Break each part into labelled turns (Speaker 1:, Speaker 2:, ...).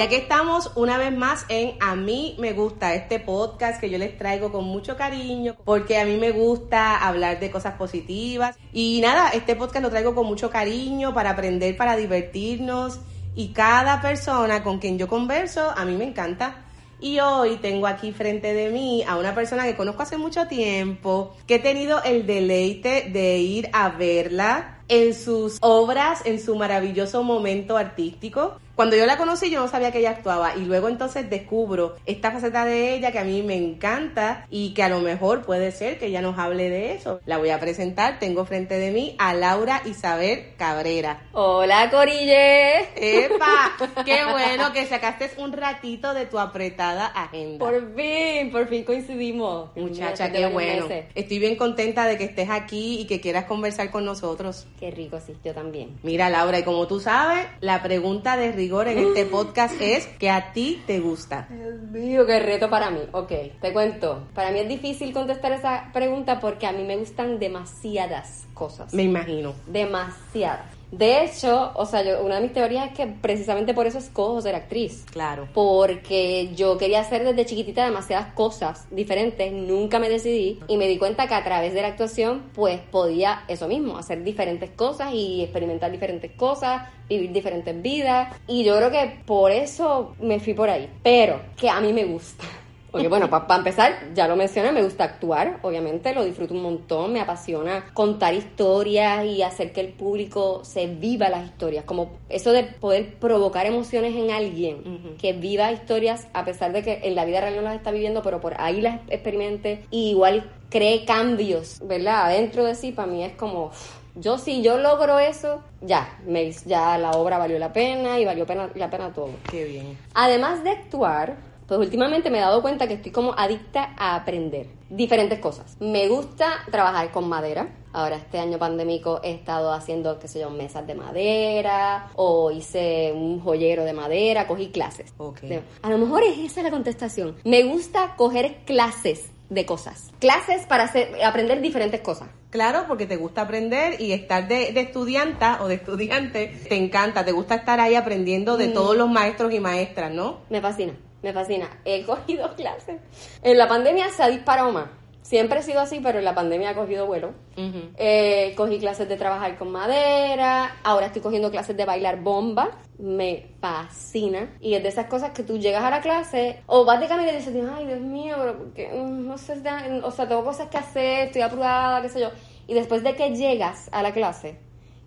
Speaker 1: Ya que estamos una vez más en A mí me gusta este podcast que yo les traigo con mucho cariño, porque a mí me gusta hablar de cosas positivas. Y nada, este podcast lo traigo con mucho cariño para aprender, para divertirnos. Y cada persona con quien yo converso, a mí me encanta. Y hoy tengo aquí frente de mí a una persona que conozco hace mucho tiempo, que he tenido el deleite de ir a verla en sus obras, en su maravilloso momento artístico. Cuando yo la conocí yo no sabía que ella actuaba y luego entonces descubro esta faceta de ella que a mí me encanta y que a lo mejor puede ser que ella nos hable de eso. La voy a presentar, tengo frente de mí a Laura Isabel Cabrera.
Speaker 2: Hola Corille.
Speaker 1: ¡Epa! ¡Qué bueno que sacaste un ratito de tu apretada agenda!
Speaker 2: Por fin, por fin coincidimos.
Speaker 1: Muchacha, qué bueno. Estoy bien contenta de que estés aquí y que quieras conversar con nosotros.
Speaker 2: Qué rico, sí, yo también.
Speaker 1: Mira Laura, y como tú sabes, la pregunta de rigor en este podcast es que a ti te gusta.
Speaker 2: Dios mío, qué reto para mí. Ok, te cuento. Para mí es difícil contestar esa pregunta porque a mí me gustan demasiadas cosas.
Speaker 1: Me imagino.
Speaker 2: Demasiadas. De hecho, o sea, yo, una de mis teorías es que precisamente por eso escojo ser actriz.
Speaker 1: Claro.
Speaker 2: Porque yo quería hacer desde chiquitita demasiadas cosas diferentes, nunca me decidí y me di cuenta que a través de la actuación pues podía eso mismo, hacer diferentes cosas y experimentar diferentes cosas, vivir diferentes vidas y yo creo que por eso me fui por ahí. Pero que a mí me gusta. Oye, bueno, para empezar, ya lo mencioné, me gusta actuar, obviamente, lo disfruto un montón, me apasiona contar historias y hacer que el público se viva las historias, como eso de poder provocar emociones en alguien, que viva historias a pesar de que en la vida real no las está viviendo, pero por ahí las experimente y igual cree cambios, ¿verdad? Adentro de sí, para mí es como... Yo si yo logro eso, ya, me, ya la obra valió la pena y valió pena, la pena todo.
Speaker 1: Qué bien.
Speaker 2: Además de actuar, pues últimamente me he dado cuenta que estoy como adicta a aprender diferentes cosas. Me gusta trabajar con madera. Ahora este año pandémico he estado haciendo, qué sé yo, mesas de madera o hice un joyero de madera, cogí clases.
Speaker 1: Okay.
Speaker 2: A lo mejor es esa la contestación. Me gusta coger clases de cosas. Clases para hacer, aprender diferentes cosas.
Speaker 1: Claro, porque te gusta aprender y estar de, de estudianta o de estudiante te encanta, te gusta estar ahí aprendiendo de
Speaker 2: Mm.
Speaker 1: todos los maestros y maestras, ¿no?
Speaker 2: Me fascina, me fascina. He cogido clases. En la pandemia se ha disparado más. Siempre he sido así, pero en la pandemia ha cogido vuelo.
Speaker 1: Ujú.
Speaker 2: Eh, cogí clases de trabajar con madera, ahora estoy cogiendo clases de bailar bomba, me fascina. Y es de esas cosas que tú llegas a la clase o vas de camino y dices, ay Dios mío, pero porque, mm, no sé, o sea, tengo cosas que hacer, estoy apurada, qué sé yo. Y después de que llegas a la clase,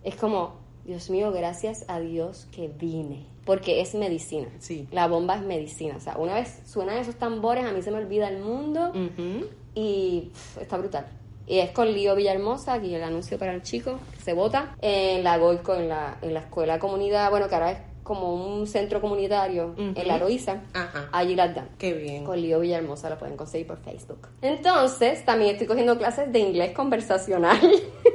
Speaker 2: es como, Dios mío, gracias a Dios que vine. Porque es medicina.
Speaker 1: Sí.
Speaker 2: La bomba es medicina. O sea, una vez suenan esos tambores, a mí se me olvida el mundo
Speaker 1: Ujú.
Speaker 2: y pff, está brutal. Y es con Lío Villahermosa, aquí el anuncio para el chico, que se vota en la Golco, en la, en la escuela comunidad, bueno, que ahora es como un centro comunitario
Speaker 1: Ujú.
Speaker 2: en la Loíza,
Speaker 1: Ajá.
Speaker 2: allí las dan.
Speaker 1: Qué bien.
Speaker 2: Con Lío Villahermosa la pueden conseguir por Facebook. Entonces, también estoy cogiendo clases de inglés conversacional.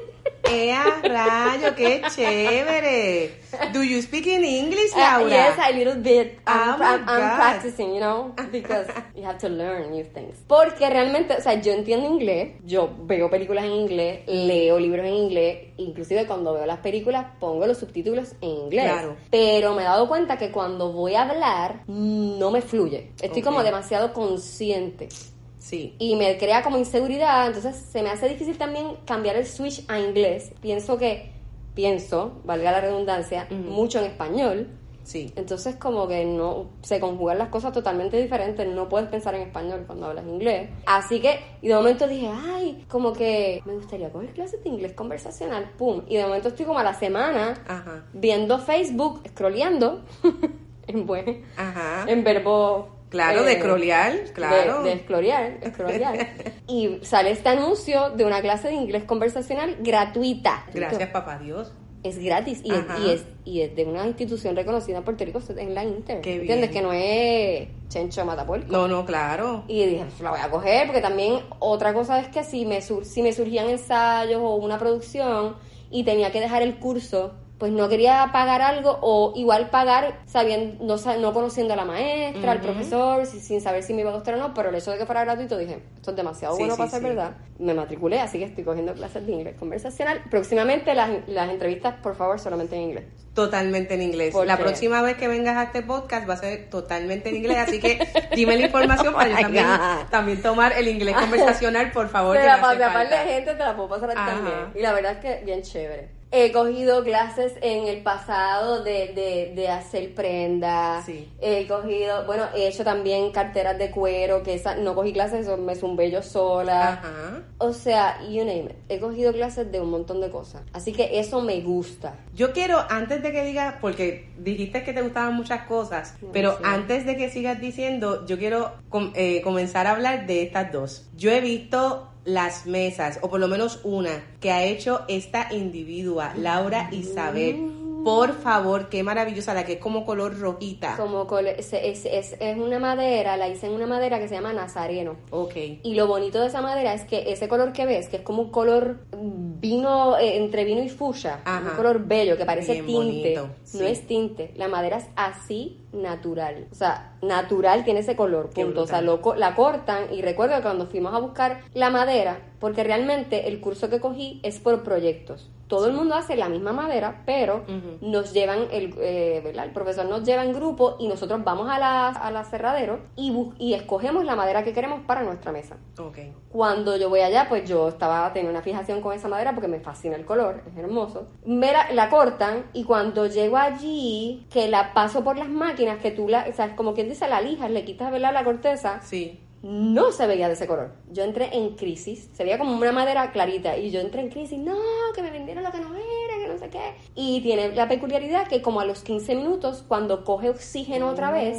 Speaker 1: ¡Ea, rayo! ¡Qué chévere! Do you speak in English,
Speaker 2: Uh,
Speaker 1: Laura?
Speaker 2: yes, a little bit. I'm,
Speaker 1: Oh
Speaker 2: I'm- I'm practicing, you know, because you have to learn new things. Porque realmente, o sea, yo entiendo inglés, yo veo películas en inglés, leo libros en inglés, inclusive cuando veo las películas pongo los subtítulos en inglés.
Speaker 1: Claro.
Speaker 2: Pero me he dado cuenta que cuando voy a hablar no me fluye. Estoy
Speaker 1: Ok.
Speaker 2: como demasiado consciente
Speaker 1: Sí.
Speaker 2: y me crea como inseguridad, entonces se me hace difícil también cambiar el switch a inglés. Pienso que, pienso, valga la redundancia, mucho en español.
Speaker 1: Sí.
Speaker 2: Entonces como que no se conjugan las cosas totalmente diferentes, no puedes pensar en español cuando hablas inglés. Así que, y de momento dije, ay, como que me gustaría coger clases de inglés conversacional, pum. Y de momento estoy como a la semana
Speaker 1: Ajá.
Speaker 2: viendo Facebook, scrolleando, en buen,
Speaker 1: Ajá.
Speaker 2: en verbo...
Speaker 1: Claro, de scrollear, claro.
Speaker 2: De, de scrollear. y sale este anuncio de una clase de inglés conversacional gratuita.
Speaker 1: Gracias, papá Dios.
Speaker 2: Es gratis y es, y, es, y es de una institución reconocida en Puerto Rico, en la Inter.
Speaker 1: Qué
Speaker 2: ¿Entiendes?
Speaker 1: bien.
Speaker 2: Que no es Chencho Matapuerco.
Speaker 1: No, no, claro.
Speaker 2: Y dije, pues la voy a coger, porque también otra cosa es que si me, sur- si me surgían ensayos o una producción y tenía que dejar el curso pues no quería pagar algo o igual pagar sabiendo, no, no conociendo a la maestra, al profesor, si- sin saber si me iba a gustar o no, pero el hecho de que fuera gratuito dije, esto es demasiado
Speaker 1: Sí,
Speaker 2: bueno
Speaker 1: sí,
Speaker 2: para ser
Speaker 1: sí.
Speaker 2: verdad. Me matriculé, así que estoy cogiendo clases de inglés conversacional. Próximamente las, las entrevistas, por favor, solamente en inglés.
Speaker 1: Totalmente en inglés.
Speaker 2: ¿Por
Speaker 1: La próxima vez que vengas a este podcast va a ser totalmente en inglés, así que dime la información para
Speaker 2: Oh
Speaker 1: yo también, también tomar el inglés conversacional, por favor.
Speaker 2: Te
Speaker 1: que
Speaker 2: la
Speaker 1: me hace
Speaker 2: pasé a par de
Speaker 1: falta.
Speaker 2: gente, te la puedo pasar
Speaker 1: Ajá.
Speaker 2: también. Y la verdad es que bien chévere. He cogido clases en el pasado de, de, de hacer prendas.
Speaker 1: Sí.
Speaker 2: He cogido, bueno, he hecho también carteras de cuero, que esa, no cogí clases, eso me zumbé yo sola.
Speaker 1: Ajá.
Speaker 2: O sea, you name it. He cogido clases de un montón de cosas. Así que eso me gusta.
Speaker 1: Yo quiero, antes de que digas, porque dijiste que te gustaban muchas cosas,
Speaker 2: No
Speaker 1: pero antes de que sigas diciendo, yo quiero com- eh, comenzar a hablar de estas dos. Yo he visto las mesas, o por lo menos una, que ha hecho esta individua, Laura Isabel. Por favor, qué maravillosa, la que es como color rojita.
Speaker 2: Como cole- es, es, es, es una madera, la hice en una madera que se llama nazareno.
Speaker 1: Ok.
Speaker 2: Y lo bonito de esa madera es que ese color que ves, que es como un color vino, eh, entre vino y fucsia,
Speaker 1: Ajá.
Speaker 2: un color bello que parece
Speaker 1: Bien
Speaker 2: tinte,
Speaker 1: bonito, sí.
Speaker 2: no es tinte, la madera es así natural, o sea, natural tiene ese color, punto, o sea, lo la cortan y recuerdo que cuando fuimos a buscar la madera, porque realmente el curso que cogí es por proyectos, todo el mundo hace la misma madera, pero nos llevan, el, eh, ¿verdad? el profesor nos lleva en grupo y nosotros vamos a la, a la cerradero y, y escogemos la madera que queremos para nuestra mesa.
Speaker 1: Ok.
Speaker 2: Cuando yo voy allá, pues yo estaba teniendo una fijación con esa madera porque me fascina el color, es hermoso. Me la, la cortan y cuando llego allí, que la paso por las máquinas, que tú la, o sea, como quien dice, la lijas, le quitas ¿verdad? la corteza,
Speaker 1: Sí.
Speaker 2: no se veía de ese color. Yo entré en crisis, se veía como una madera clarita y yo entré en crisis, no, que me vendieron lo que no era, que no sé qué. Y tiene la peculiaridad que como a los 15 minutos, cuando coge oxígeno otra vez,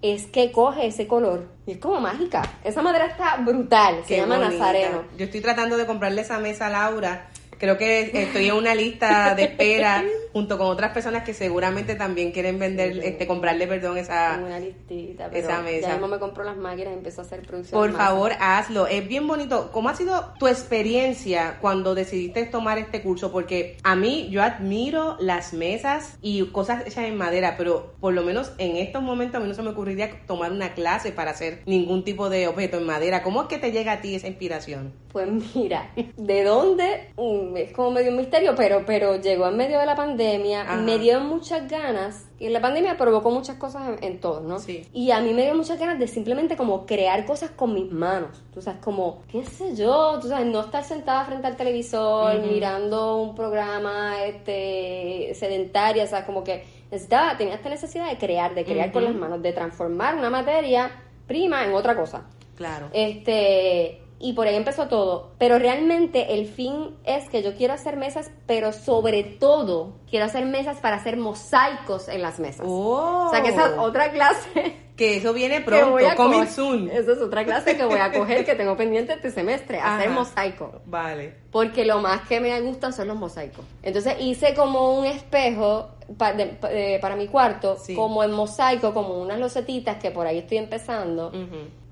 Speaker 2: es que coge ese color. Y es como mágica. Esa madera está brutal. Se
Speaker 1: qué
Speaker 2: llama
Speaker 1: bonita.
Speaker 2: Nazareno.
Speaker 1: Yo estoy tratando de comprarle esa mesa a Laura. Creo que estoy en una lista de espera junto con otras personas que seguramente también quieren vender, este, comprarle, perdón, esa,
Speaker 2: una listita, pero
Speaker 1: esa mesa.
Speaker 2: ya mismo me compro las máquinas y empiezo a hacer producción.
Speaker 1: Por favor, hazlo. Es bien bonito. ¿Cómo ha sido tu experiencia cuando decidiste tomar este curso? Porque a mí, yo admiro las mesas y cosas hechas en madera, pero por lo menos en estos momentos a mí no se me ocurriría tomar una clase para hacer ningún tipo de objeto en madera. ¿Cómo es que te llega a ti esa inspiración?
Speaker 2: Pues mira, ¿de dónde? Mm, Es como medio un misterio, pero, pero llegó en medio de la pandemia,
Speaker 1: Ajá.
Speaker 2: me dio muchas ganas, y la pandemia provocó muchas cosas en, en todos, ¿no?
Speaker 1: Sí.
Speaker 2: Y a mí me dio muchas ganas de simplemente como crear cosas con mis manos, tú sabes, como, qué sé yo, tú sabes, no estar sentada frente al televisor mirando un programa este sedentaria, o sea, como que necesitaba, tenía esta necesidad de crear, de crear con las manos, de transformar una materia prima en otra cosa.
Speaker 1: Claro.
Speaker 2: Este, y por ahí empezó todo. Pero realmente el fin es que yo quiero hacer mesas, pero sobre todo quiero hacer mesas para hacer mosaicos en las mesas.
Speaker 1: Oh.
Speaker 2: O sea que esa es otra clase
Speaker 1: Que eso viene pronto, coming soon.
Speaker 2: Esa es otra clase que voy a coger que tengo pendiente este semestre, hacer mosaico.
Speaker 1: Vale.
Speaker 2: Porque lo más que me gustan son los mosaicos. Entonces hice como un espejo pa- de- pa- de- para mi cuarto,
Speaker 1: Sí.
Speaker 2: como en mosaico, como unas losetitas que por ahí estoy empezando.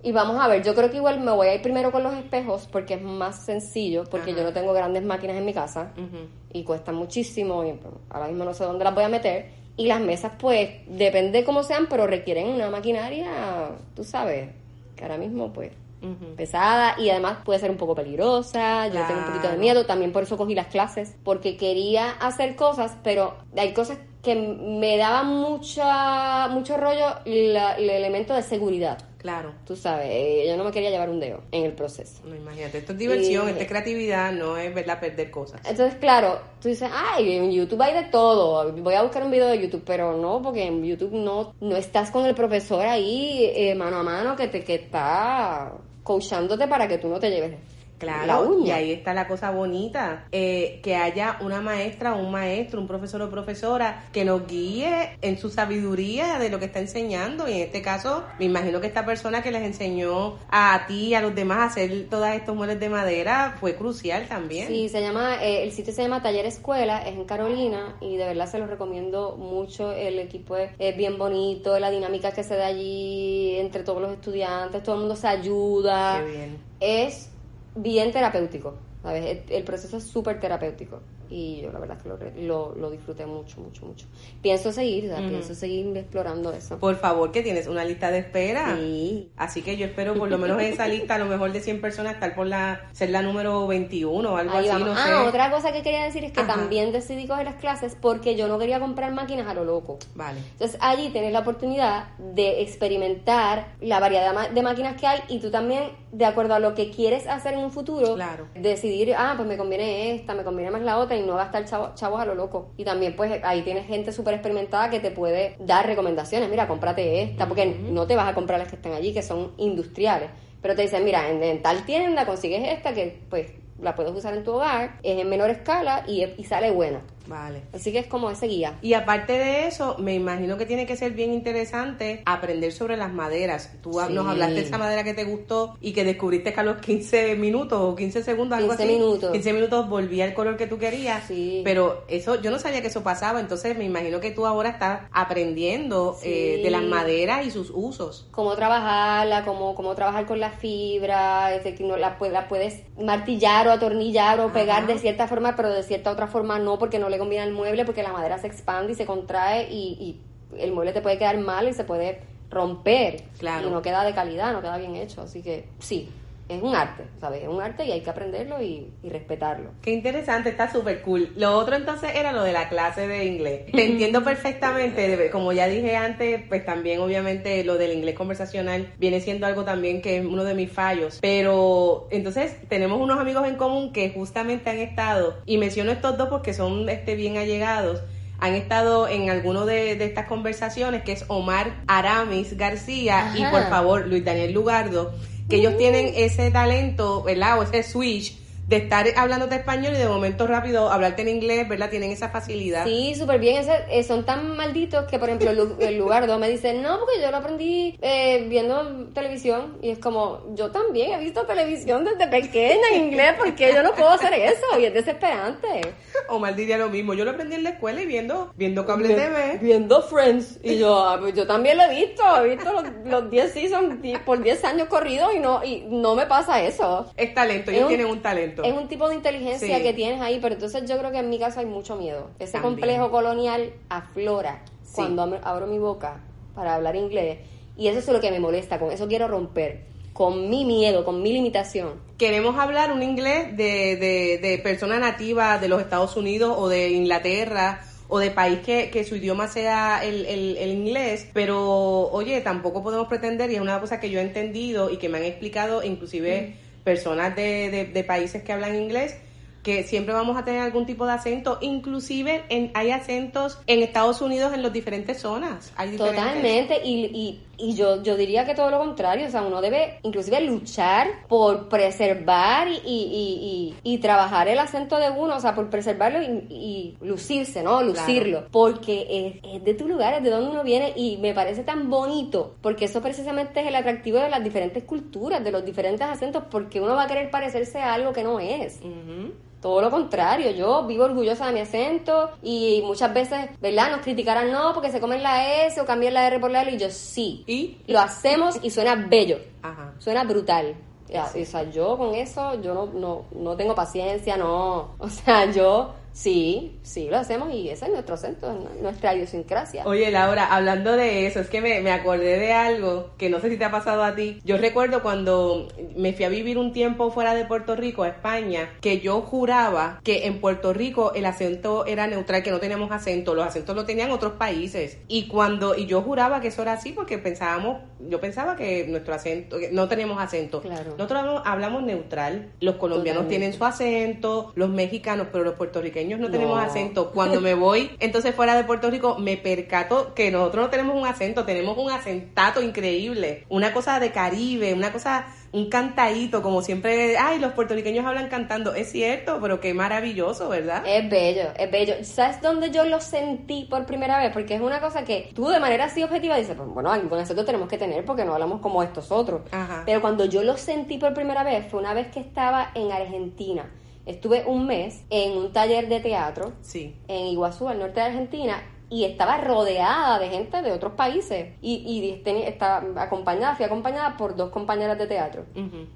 Speaker 2: Y vamos a ver, yo creo que igual me voy a ir primero con los espejos porque es más sencillo, porque
Speaker 1: Ajá.
Speaker 2: yo no tengo grandes máquinas en mi casa y cuestan muchísimo y ahora mismo no sé dónde las voy a meter. Y las mesas pues depende cómo sean, pero requieren una maquinaria, tú sabes, que ahora mismo pues pesada y además puede ser un poco peligrosa, yo tengo un poquito de miedo, también por eso cogí las clases, porque quería hacer cosas, pero hay cosas que me daban mucha, mucho rollo la- el elemento de seguridad.
Speaker 1: Claro.
Speaker 2: Tú sabes, eh, yo no me quería llevar un dedo en el proceso.
Speaker 1: No, imagínate, esto es diversión,
Speaker 2: Y-
Speaker 1: esto es creatividad, no es verdad perder cosas.
Speaker 2: Entonces, claro, tú dices, ay, en YouTube hay de todo, voy a buscar un video de YouTube, pero no, porque en YouTube no, no estás con el profesor ahí eh, mano a mano que te que está coachándote para que tú no te lleves la
Speaker 1: Claro,
Speaker 2: uña.
Speaker 1: y ahí está la cosa bonita, eh, que haya una maestra o un maestro, un profesor o profesora que nos guíe en su sabiduría de lo que está enseñando. Y en este caso, me imagino que esta persona que les enseñó a ti y a los demás a hacer todos estos muebles de madera fue crucial también.
Speaker 2: Sí, se llama, eh, el sitio se llama Taller Escuela, es en Carolina y de verdad se lo recomiendo mucho. El equipo es, es bien bonito, la dinámica que se da allí entre todos los estudiantes, todo el mundo se ayuda.
Speaker 1: Qué bien.
Speaker 2: Es bien terapéutico, ¿sabes? El, el proceso es súper terapéutico. Y yo la verdad es que lo, lo, lo disfruté mucho, mucho, mucho. Pienso seguir, o sea, pienso seguir explorando eso.
Speaker 1: Por favor, que tienes una lista de espera.
Speaker 2: Sí.
Speaker 1: Así que yo espero por lo menos en esa lista, a lo mejor de 100 personas, estar por la, ser la número 21 o algo
Speaker 2: Ahí
Speaker 1: así, no
Speaker 2: ah,
Speaker 1: sé.
Speaker 2: otra cosa que quería decir es que
Speaker 1: Ajá.
Speaker 2: también decidí coger las clases porque yo no quería comprar máquinas a lo loco.
Speaker 1: Vale.
Speaker 2: Entonces allí tienes la oportunidad de experimentar la variedad de máquinas que hay y tú también, de acuerdo a lo que quieres hacer en un futuro,
Speaker 1: Claro.
Speaker 2: decidir, ah, pues me conviene esta, me conviene más la otra y no gastar chavo- chavos a lo loco. Y también pues ahí tienes gente súper experimentada que te puede dar recomendaciones, mira, cómprate esta, porque no te vas a comprar las que están allí, que son industriales. Pero te dicen, mira, en, en tal tienda consigues esta que pues la puedes usar en tu hogar, es en menor escala y, y sale buena.
Speaker 1: Vale.
Speaker 2: Así que es como ese guía.
Speaker 1: Y aparte de eso, me imagino que tiene que ser bien interesante aprender sobre las maderas. Tú
Speaker 2: Sí.
Speaker 1: nos hablaste de esa madera que te gustó y que descubriste que a los 15 minutos o 15 segundos, algo
Speaker 2: 15
Speaker 1: así.
Speaker 2: minutos.
Speaker 1: 15 minutos volvía el color que tú querías.
Speaker 2: Sí.
Speaker 1: Pero eso, yo no sabía que eso pasaba, entonces me imagino que tú ahora estás aprendiendo
Speaker 2: Sí.
Speaker 1: eh, de las maderas y sus usos.
Speaker 2: cómo trabajarla, cómo, cómo trabajar con la fibra, es decir, no la, la puedes martillar o atornillar o pegar de cierta forma, pero de cierta otra forma no, porque no le conviene al mueble, porque la madera se expande y se contrae y, y el mueble te puede quedar mal y se puede romper.
Speaker 1: Claro.
Speaker 2: Y no queda de calidad, no queda bien hecho. Así que sí, es un arte, ¿sabes? Es un arte y hay que aprenderlo y, y respetarlo.
Speaker 1: Qué interesante, está súper cool. Lo otro entonces era lo de la clase de inglés. Te entiendo perfectamente, como ya dije antes, pues también obviamente lo del inglés conversacional viene siendo algo también que es uno de mis fallos. Pero entonces tenemos unos amigos en común que justamente han estado, y menciono estos dos porque son este, bien allegados, han estado en alguno de, de estas conversaciones, que es Omar Aramis García y por favor Luis Daniel Lugardo, que ellos tienen ese talento, ¿verdad? O ese switch de estar hablándote español y de momento rápido hablarte en inglés, ¿verdad? Tienen esa facilidad.
Speaker 2: Sí, súper bien. Ese- eh, son tan malditos que, por ejemplo, el, lu- el lugar donde me dicen, no, porque yo lo aprendí eh, viendo televisión. Y es como, yo también he visto televisión desde pequeña en inglés, porque yo no puedo hacer eso? Y es desesperante.
Speaker 1: Omar diría lo mismo. Yo lo aprendí en la escuela y viendo, viendo cable TV.
Speaker 2: Viendo Friends. Y yo, ah, pues yo también lo he visto. He visto los, los 10 seasons por 10 años corridos y no, y no me pasa eso.
Speaker 1: Es talento,
Speaker 2: Es
Speaker 1: ellos
Speaker 2: un-
Speaker 1: tienen un talento.
Speaker 2: Es un tipo de inteligencia
Speaker 1: Sí.
Speaker 2: que tienes ahí, pero entonces yo creo que en mi caso hay mucho miedo. Ese
Speaker 1: También.
Speaker 2: complejo colonial aflora
Speaker 1: Sí.
Speaker 2: cuando abro mi boca para hablar inglés. Y eso es lo que me molesta, con eso quiero romper. Con mi miedo, con mi limitación.
Speaker 1: Queremos hablar un inglés de, de, de persona nativa de los Estados Unidos o de Inglaterra o de país que, que su idioma sea el, el, el inglés, pero oye, tampoco podemos pretender, y es una cosa que yo he entendido y que me han explicado inclusive personas de, de, de países que hablan inglés, que siempre vamos a tener algún tipo de acento, inclusive en, hay acentos en Estados Unidos en las diferentes zonas. Hay diferentes.
Speaker 2: Totalmente, y, y, y yo, yo diría que todo lo contrario, o sea, uno debe inclusive luchar por preservar y, y, y, y- trabajar el acento de uno, o sea, por preservarlo y, lucirse, ¿no? Lucirlo, porque es, es de tu lugar, es de donde uno viene y me parece tan bonito, porque eso precisamente es el atractivo de las diferentes culturas, de los diferentes acentos, porque uno va a querer parecerse a algo que no es. Todo lo contrario, yo vivo orgullosa de mi acento y muchas veces, ¿verdad? Nos criticarán, no, porque se comen la S o cambian la R por la L y yo sí.
Speaker 1: Y,
Speaker 2: Lo hacemos y suena bello,
Speaker 1: ajá.
Speaker 2: suena brutal. O sea, yo con eso, yo no, no, no tengo paciencia, no. O sea, yo sí, sí lo hacemos y ese es nuestro acento, es nuestra idiosincrasia.
Speaker 1: Oye, Laura, hablando de eso, es que me, me acordé de algo que no sé si te ha pasado a ti. Yo recuerdo cuando me fui a vivir un tiempo fuera de Puerto Rico, a España, que yo juraba que en Puerto Rico el acento era neutral, que no teníamos acento, los acentos lo tenían otros países. Y cuando, y yo juraba que eso era así porque pensábamos, yo pensaba que nuestro acento, que no teníamos acento.
Speaker 2: Claro.
Speaker 1: Nosotros hablamos, hablamos neutral, los colombianos
Speaker 2: Totalmente.
Speaker 1: tienen su acento, los mexicanos, pero los puertorriqueños no tenemos acento. Cuando me voy entonces fuera de Puerto Rico, me percato que nosotros no tenemos un acento, tenemos un acentato increíble, una cosa de Caribe, una cosa, un cantadito, como siempre, ay, los puertorriqueños hablan cantando. Es cierto, pero qué maravilloso, ¿verdad?
Speaker 2: Es bello, es bello. ¿Sabes dónde yo lo sentí por primera vez? Porque es una cosa que tú de manera así objetiva dices, pues bueno, algún acento tenemos que tener porque no hablamos como estos otros.
Speaker 1: Ajá.
Speaker 2: Pero cuando yo lo sentí por primera vez fue una vez que estaba en Argentina. Estuve un mes en un taller de teatro
Speaker 1: Sí.
Speaker 2: en Iguazú, al norte de Argentina, y estaba rodeada de gente de otros países y, y tenía- estaba acompañada, fui acompañada por dos compañeras de teatro.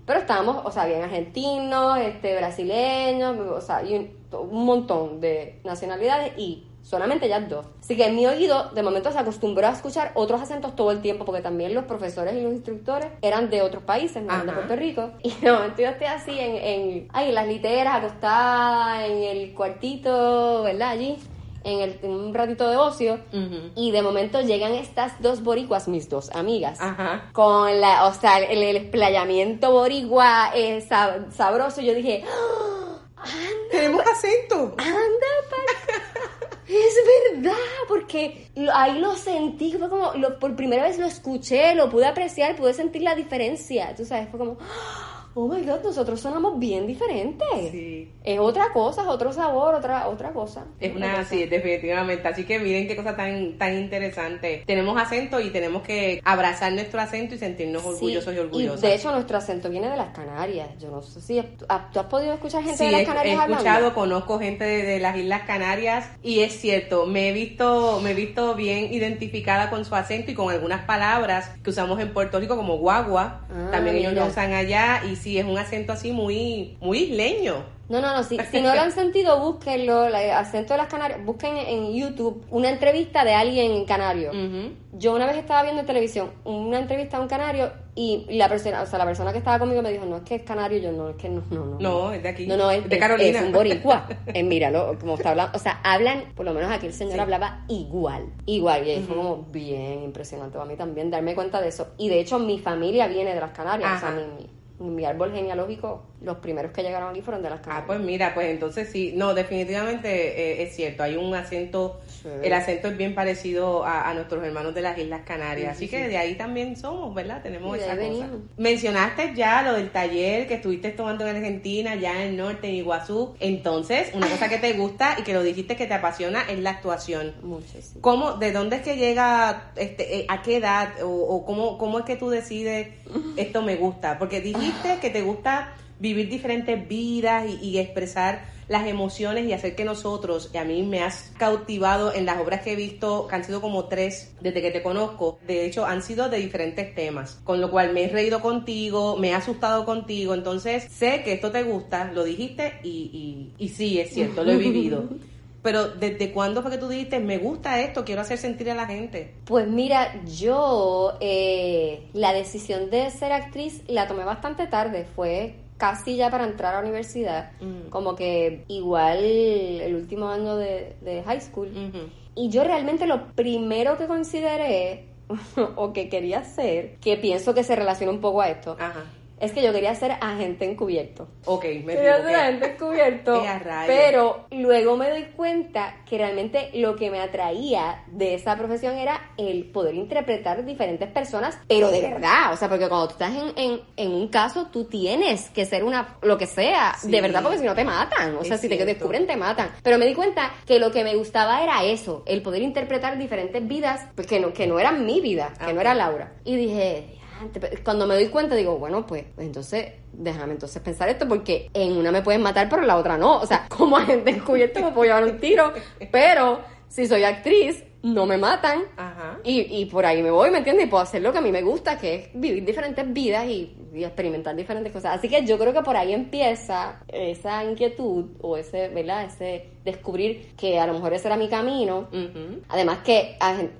Speaker 2: Pero estábamos, o sea, habían argentinos, este, brasileños, o sea, y un, un montón de nacionalidades y solamente ellas dos. Así que mi oído de momento se acostumbró a escuchar otros acentos todo el tiempo porque también los profesores y los instructores eran de otros países, no eran de. Puerto Rico. Y de momento yo estoy así en, en, ay, en las literas, acostada en el cuartito, ¿verdad? Allí, en, el, en un ratito de ocio. Y de momento llegan estas dos boricuas, mis dos amigas
Speaker 1: Ajá.
Speaker 2: con la, o sea, el, el explayamiento boricua eh, sab- sabroso, yo dije, ¡Ah!
Speaker 1: Tenemos acento.
Speaker 2: anda, es verdad, porque ahí lo sentí, fue como, lo- por primera vez lo escuché, lo pude apreciar, pude sentir la diferencia, tú sabes, fue como, oh my god, nosotros sonamos bien diferentes.
Speaker 1: Sí.
Speaker 2: Es otra cosa, es otro sabor, otra, otra cosa.
Speaker 1: Es una,
Speaker 2: cosa.
Speaker 1: sí, definitivamente. Así que miren qué cosa tan, tan interesante. Tenemos acento y tenemos que abrazar nuestro acento y sentirnos orgullosos
Speaker 2: Sí,
Speaker 1: y orgullosas.
Speaker 2: de hecho, nuestro acento viene de las Canarias. Yo no sé si tú has, tú has podido escuchar gente
Speaker 1: Sí,
Speaker 2: de las
Speaker 1: he, he
Speaker 2: Canarias hablando?
Speaker 1: escuchado, conozco gente de, de las Islas Canarias y es cierto, me he visto, me he visto bien identificada con su acento y con algunas palabras que usamos en Puerto Rico como guagua,
Speaker 2: Ah,
Speaker 1: también ellos lo usan allá y sí es un acento así muy, muy isleño.
Speaker 2: No, no, no, si, si no lo han sentido, búsquenlo, el acento de las Canarias, busquen en YouTube una entrevista de alguien canario. Yo una vez estaba viendo en televisión una entrevista a un canario y la persona, o sea, la persona que estaba conmigo me dijo, no, es que es canario, yo no, es que no, no, no.
Speaker 1: No, es de aquí.
Speaker 2: No, no, es
Speaker 1: de
Speaker 2: es-
Speaker 1: Carolina.
Speaker 2: Es un boricua. Eh, míralo, como está hablando. O sea, hablan, por lo menos aquí el señor
Speaker 1: Sí.
Speaker 2: hablaba igual. Igual. Y ahí fue como bien impresionante para mí también darme cuenta de eso. Y de hecho, mi familia viene de las Canarias. O sea, mi, mi árbol genealógico, los primeros que llegaron aquí fueron de las
Speaker 1: Ah,
Speaker 2: Canarias.
Speaker 1: pues mira, pues entonces sí, no, definitivamente eh, es cierto, hay un acento,
Speaker 2: Sí.
Speaker 1: el acento es bien parecido a, a nuestros hermanos de las Islas Canarias,
Speaker 2: Sí,
Speaker 1: así
Speaker 2: sí,
Speaker 1: que de ahí también somos, ¿verdad? Tenemos esa cosa.
Speaker 2: venimos.
Speaker 1: Mencionaste ya lo del taller que estuviste tomando en Argentina, ya en el norte, en Iguazú, entonces, una cosa que te gusta y que lo dijiste que te apasiona es la actuación.
Speaker 2: Muchísimo.
Speaker 1: ¿Cómo, de dónde es que llega, este, eh, a qué edad o, o cómo, cómo es que tú decides esto me gusta? Porque dijiste que te gusta vivir diferentes vidas y, y expresar las emociones y hacer que nosotros, y a mí me has cautivado en las obras que he visto, que han sido como tres desde que te conozco, de hecho han sido de diferentes temas, con lo cual me he reído contigo, me he asustado contigo, entonces sé que esto te gusta, lo dijiste y, y, y sí, es cierto, lo he vivido. Pero ¿desde cuándo fue que tú dijiste, me gusta esto, quiero hacer sentir a la gente?
Speaker 2: Pues mira, yo eh, la decisión de ser actriz la tomé bastante tarde, fue casi ya para entrar a la universidad,
Speaker 1: Mm.
Speaker 2: como que igual el último año de, de high school. Y yo realmente lo primero que consideré o que quería hacer, que pienso que se relaciona un poco a esto,
Speaker 1: Ajá.
Speaker 2: Es que yo quería ser agente encubierto.
Speaker 1: Ok, me
Speaker 2: Quería ser agente encubierto, pero luego me doy cuenta que realmente lo que me atraía de esa profesión era el poder interpretar diferentes personas, pero de verdad, o sea, porque cuando tú estás en, en, en un caso, tú tienes que ser una, lo que sea,
Speaker 1: Sí.
Speaker 2: de verdad, porque si no te matan, o sea,
Speaker 1: Es
Speaker 2: si te descubren, te matan. Pero me di cuenta que lo que me gustaba era eso, el poder interpretar diferentes vidas, pues, que no, que no eran mi vida, que no era Laura. Y dije, cuando me doy cuenta digo, bueno, pues, entonces déjame entonces pensar esto porque en una me pueden matar pero en la otra no. O sea, como agente encubierto me puedo llevar un tiro, pero si soy actriz no me matan
Speaker 1: Ajá.
Speaker 2: y, y por ahí me voy, ¿me entiendes? Y puedo hacer lo que a mí me gusta, que es vivir diferentes vidas y, y experimentar diferentes cosas. Así que yo creo que por ahí empieza esa inquietud o ese, ¿verdad? Ese descubrir que a lo mejor ese era mi camino. Además que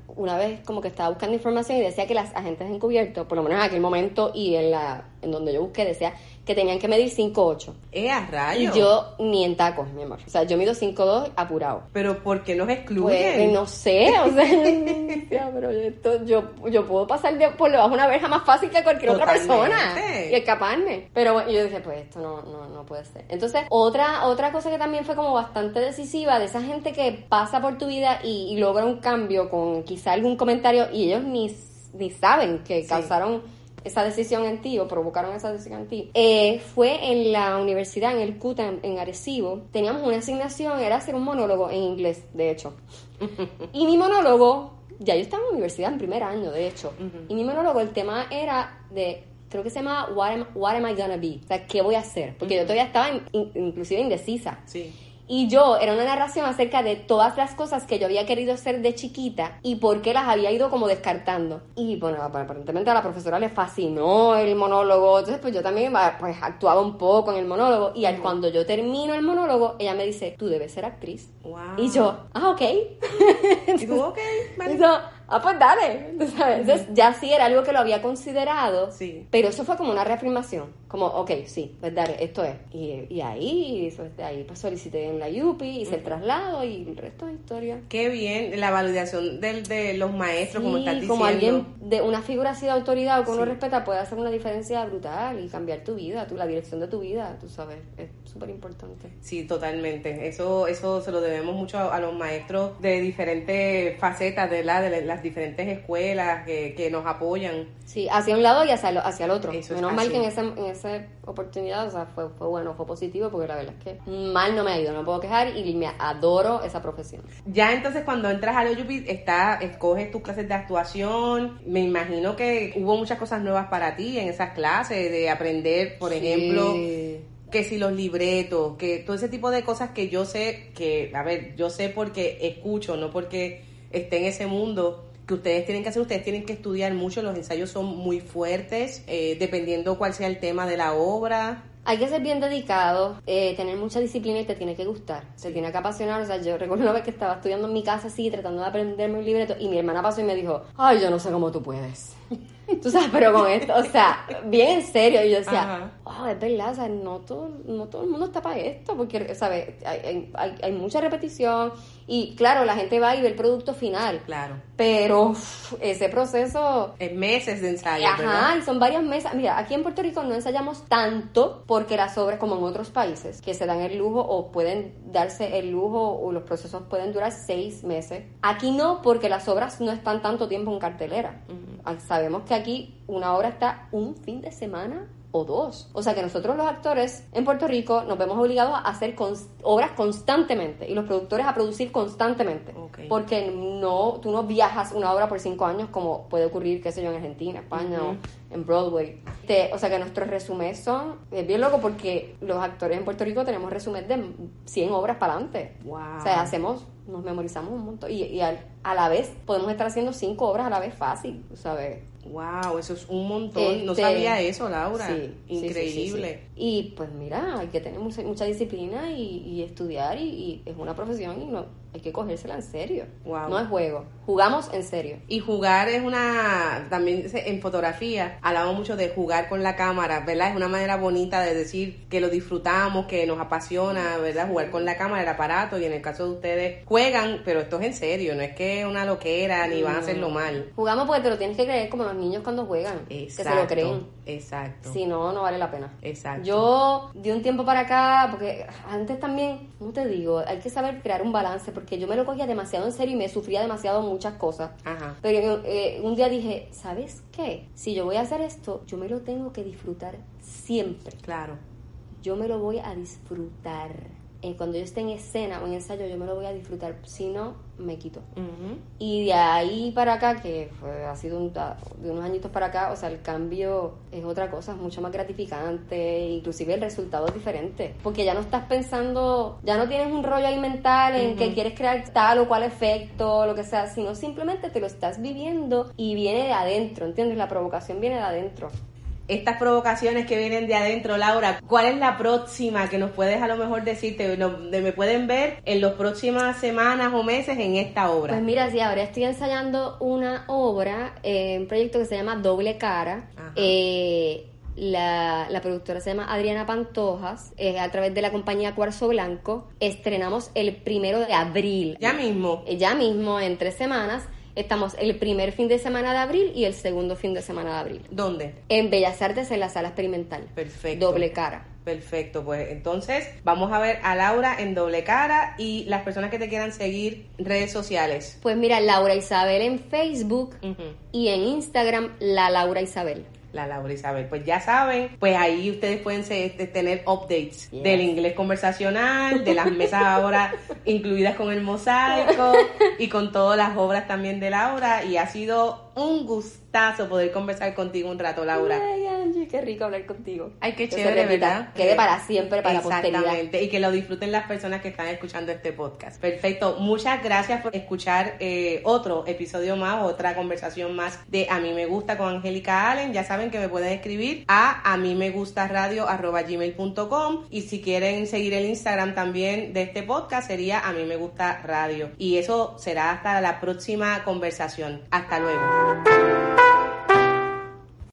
Speaker 2: una vez como que estaba buscando información y decía que las agentes encubiertos, por lo menos en aquel momento y en la en donde yo busqué, decía que tenían que medir 5'8".
Speaker 1: Eh, a
Speaker 2: Y
Speaker 1: rayos.
Speaker 2: yo ni en tacos, mi amor. O sea, yo mido 5'2 apurado.
Speaker 1: Pero ¿por qué nos
Speaker 2: Pues,
Speaker 1: excluyen?
Speaker 2: no sé, o sea, pero esto, yo, yo puedo pasar de, por debajo de una verja más fácil que cualquier otra persona y escaparme. Pero bueno, yo dije, pues esto no, no, no puede ser. Entonces, otra, otra cosa que también fue como bastante decisiva de esa gente que pasa por tu vida y, y logra un cambio con quizá algún comentario y ellos ni, ni saben que
Speaker 1: Sí.
Speaker 2: causaron esa decisión en ti o provocaron esa decisión en ti, eh, fue en la universidad, en el CUTA, en, en Arecibo. Teníamos una asignación, era hacer un monólogo en inglés, de hecho. Y mi monólogo, ya yo estaba en la universidad en primer año, de hecho. Y mi monólogo, el tema era de, creo que se llama What am, What am I Gonna Be? O sea, ¿qué voy a hacer? Porque yo todavía estaba in- in- inclusive indecisa.
Speaker 1: Sí.
Speaker 2: Y yo era una narración acerca de todas las cosas que yo había querido ser de chiquita y por qué las había ido como descartando. Y bueno, aparentemente a la profesora le fascinó el monólogo, entonces pues yo también pues actuaba un poco en el monólogo y cuando yo termino el monólogo, ella me dice, tú debes ser actriz. Y yo, ah, ok.
Speaker 1: y tú, ok, vale
Speaker 2: ah, pues dale. Entonces ya sí era algo que lo había considerado, sí. pero eso fue como una reafirmación, como, ok, sí, pues dale, esto es. Y, y ahí, de ahí pues solicité en la UPI, hice el traslado y el resto es historia.
Speaker 1: Qué bien, la validación del, de los maestros, como estás diciendo.
Speaker 2: como alguien de una figura así de autoridad o que uno respeta puede hacer una diferencia brutal y cambiar tu vida, tu, la dirección de tu vida, tú sabes, es súper importante.
Speaker 1: Sí, totalmente. Eso, eso se lo debemos mucho a, los maestros de diferentes facetas de, la, de las diferentes escuelas que, que nos apoyan.
Speaker 2: Sí, hacia un lado y hacia, hacia el otro. Menos mal que en esa, en esa oportunidad, o sea, fue, fue bueno, fue positivo, porque la verdad es que mal no me ha ido, no puedo quejar y me adoro esa profesión.
Speaker 1: Ya entonces cuando entras a UPI, está, escoges tus clases de actuación, me imagino que hubo muchas cosas nuevas para ti en esas clases, de aprender, por ejemplo que si los libretos, que todo ese tipo de cosas que yo sé, que, a ver, yo sé porque escucho, no porque esté en ese mundo, que ustedes tienen que hacer, ustedes tienen que estudiar mucho, los ensayos son muy fuertes, eh, dependiendo cuál sea el tema de la obra.
Speaker 2: Hay que ser bien dedicado, eh, tener mucha disciplina y te tiene que gustar, se tiene que apasionar. O sea, yo recuerdo una vez que estaba estudiando en mi casa así, tratando de aprenderme un libreto, y mi hermana pasó y me dijo, ay, yo no sé cómo tú puedes. Tú sabes, pero con esto, o sea, bien en serio. Y yo decía, oh, es verdad, o sea, no todo, no todo el mundo está para esto, porque, ¿sabes? Hay, hay, hay, mucha repetición y, claro, la gente va y ve el producto final.
Speaker 1: Claro.
Speaker 2: Pero ese proceso...
Speaker 1: Es meses de ensayo,
Speaker 2: Ajá, y son varias meses. Mira, aquí en Puerto Rico no ensayamos tanto porque las obras, como en otros países, que se dan el lujo o pueden darse el lujo o los procesos pueden durar seis meses. Aquí no, porque las obras no están tanto tiempo en cartelera. Sabemos que aquí una obra está un fin de semana o dos. O sea que nosotros los actores en Puerto Rico nos vemos obligados a hacer obras constantemente y los productores a producir constantemente. Porque no, tú no viajas una obra por cinco años como puede ocurrir, qué sé yo, en Argentina, España o en Broadway. o sea que nuestros resúmenes son, es bien loco porque los actores en Puerto Rico tenemos resúmenes de 100 obras para adelante. O sea, hacemos, nos memorizamos un montón y, y a la vez podemos estar haciendo cinco obras a la vez fácil, ¿sabes?
Speaker 1: Wow, eso es un montón. no este, sabía eso, Laura. Sí, Increíble.
Speaker 2: y pues mira, hay que tener mucha, disciplina y, estudiar y, es una profesión y no hay que cogérsela en serio. No es juego. Jugamos en serio.
Speaker 1: Y jugar es una también en fotografía hablamos mucho de jugar con la cámara, ¿verdad? Es una manera bonita de decir que lo disfrutamos, que nos apasiona, ¿verdad? Jugar con la cámara, el aparato y en el caso de ustedes juegan, pero esto es en serio, no es que es una loquera ni van a hacerlo mal.
Speaker 2: Jugamos porque te lo tienes que creer como los niños cuando juegan, que se lo creen.
Speaker 1: Exacto.
Speaker 2: Si no, no vale la pena.
Speaker 1: Exacto.
Speaker 2: Yo, de un tiempo para acá, porque antes también, ¿cómo te digo? Hay que saber crear un balance, porque yo me lo cogía demasiado en serio y me sufría demasiado muchas cosas. Ajá. Pero eh, un día dije, ¿sabes qué? Si yo voy a hacer esto, yo me lo tengo que disfrutar siempre.
Speaker 1: Claro.
Speaker 2: Yo me lo voy a disfrutar eh, cuando yo esté en escena o en ensayo, yo me lo voy a disfrutar. Si no, me quito. Y de ahí para acá, que ha sido de unos añitos para acá, o sea, el cambio es otra cosa, es mucho más gratificante, inclusive el resultado es diferente. Porque ya no estás pensando, ya no tienes un rollo ahí mental en que quieres crear tal o cual efecto, lo que sea, sino simplemente te lo estás viviendo y viene de adentro, ¿entiendes? La provocación viene de adentro
Speaker 1: estas provocaciones que vienen de adentro, Laura, ¿cuál es la próxima que nos puedes a lo mejor decirte, me pueden ver en las próximas semanas o meses en esta obra?
Speaker 2: Pues mira, sí, ahora estoy ensayando una obra, eh, un proyecto que se llama Doble Cara. Eh, la, productora se llama Adriana Pantojas, eh, a través de la compañía Cuarzo Blanco. Estrenamos el primero de abril.
Speaker 1: Ya mismo.
Speaker 2: ya mismo, en tres semanas. Estamos el primer fin de semana de abril y el segundo fin de semana de abril.
Speaker 1: ¿Dónde?
Speaker 2: En Bellas Artes, en la sala experimental.
Speaker 1: Perfecto.
Speaker 2: Doble cara.
Speaker 1: Perfecto, pues entonces vamos a ver a Laura en doble cara y las personas que te quieran seguir redes sociales.
Speaker 2: Pues mira, Laura Isabel en Facebook y en Instagram, la Laura Isabel
Speaker 1: la Laura Isabel. Pues ya saben, pues ahí ustedes pueden este, tener updates del inglés conversacional, de las mesas ahora incluidas con el mosaico y con todas las obras también de Laura. Y ha sido un gustazo poder conversar contigo un rato, Laura.
Speaker 2: Qué rico hablar contigo.
Speaker 1: Ay, qué chévere, ¿verdad?
Speaker 2: Quede para siempre, para la posteridad.
Speaker 1: Exactamente, y que lo disfruten las personas que están escuchando este podcast. Perfecto, muchas gracias por escuchar eh, otro episodio más, otra conversación más de A mí me gusta con Angélica Allen. Ya saben que me pueden escribir a a mí me gusta radio gmail.com y si quieren seguir el Instagram también de este podcast sería a mí me gusta radio. Y eso será hasta la próxima conversación. Hasta luego.